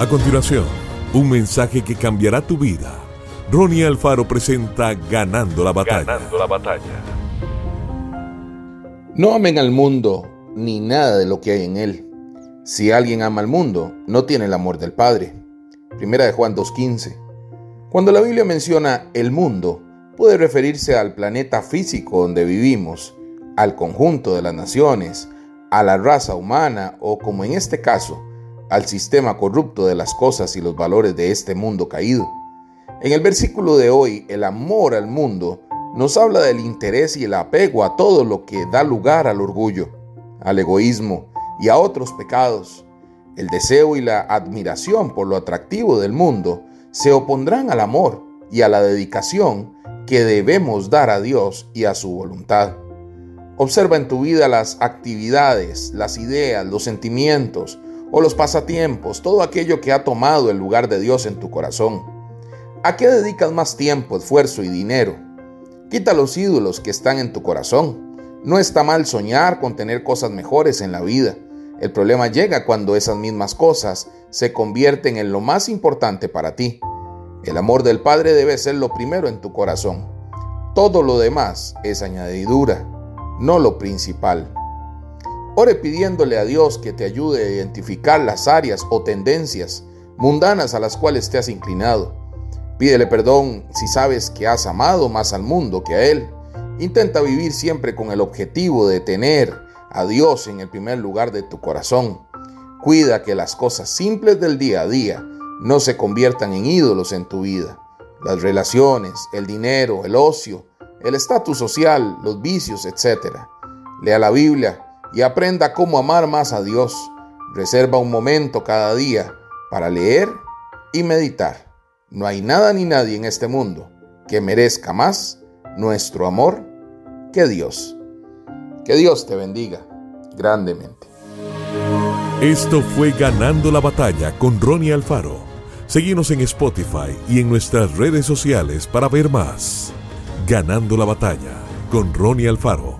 A continuación, un mensaje que cambiará tu vida. Ronnie Alfaro presenta Ganando la batalla. Ganando la batalla. No amen al mundo ni nada de lo que hay en él. Si alguien ama al mundo, no tiene el amor del Padre. Primera de Juan 2.15. Cuando la Biblia menciona el mundo, puede referirse al planeta físico donde vivimos, al conjunto de las naciones, a la raza humana o, como en este caso, al sistema corrupto de las cosas y los valores de este mundo caído. En el versículo de hoy, el amor al mundo nos habla del interés y el apego a todo lo que da lugar al orgullo, al egoísmo y a otros pecados. El deseo y la admiración por lo atractivo del mundo se opondrán al amor y a la dedicación que debemos dar a Dios y a su voluntad. Observa en tu vida las actividades, las ideas, los sentimientos o los pasatiempos, todo aquello que ha tomado el lugar de Dios en tu corazón. ¿A qué dedicas más tiempo, esfuerzo y dinero? Quita los ídolos que están en tu corazón. No está mal soñar con tener cosas mejores en la vida. El problema llega cuando esas mismas cosas se convierten en lo más importante para ti. El amor del Padre debe ser lo primero en tu corazón. Todo lo demás es añadidura, no lo principal. Ore pidiéndole a Dios que te ayude a identificar las áreas o tendencias mundanas a las cuales te has inclinado. Pídele perdón si sabes que has amado más al mundo que a Él. Intenta vivir siempre con el objetivo de tener a Dios en el primer lugar de tu corazón. Cuida que las cosas simples del día a día no se conviertan en ídolos en tu vida. Las relaciones, el dinero, el ocio, el estatus social, los vicios, etc. Lea la Biblia y aprenda cómo amar más a Dios. Reserva un momento cada día para leer y meditar. No hay nada ni nadie en este mundo que merezca más nuestro amor que Dios. Que Dios te bendiga grandemente. Esto fue Ganando la batalla con Ronnie Alfaro. Seguimos en Spotify y en nuestras redes sociales para ver más. Ganando la batalla con Ronnie Alfaro.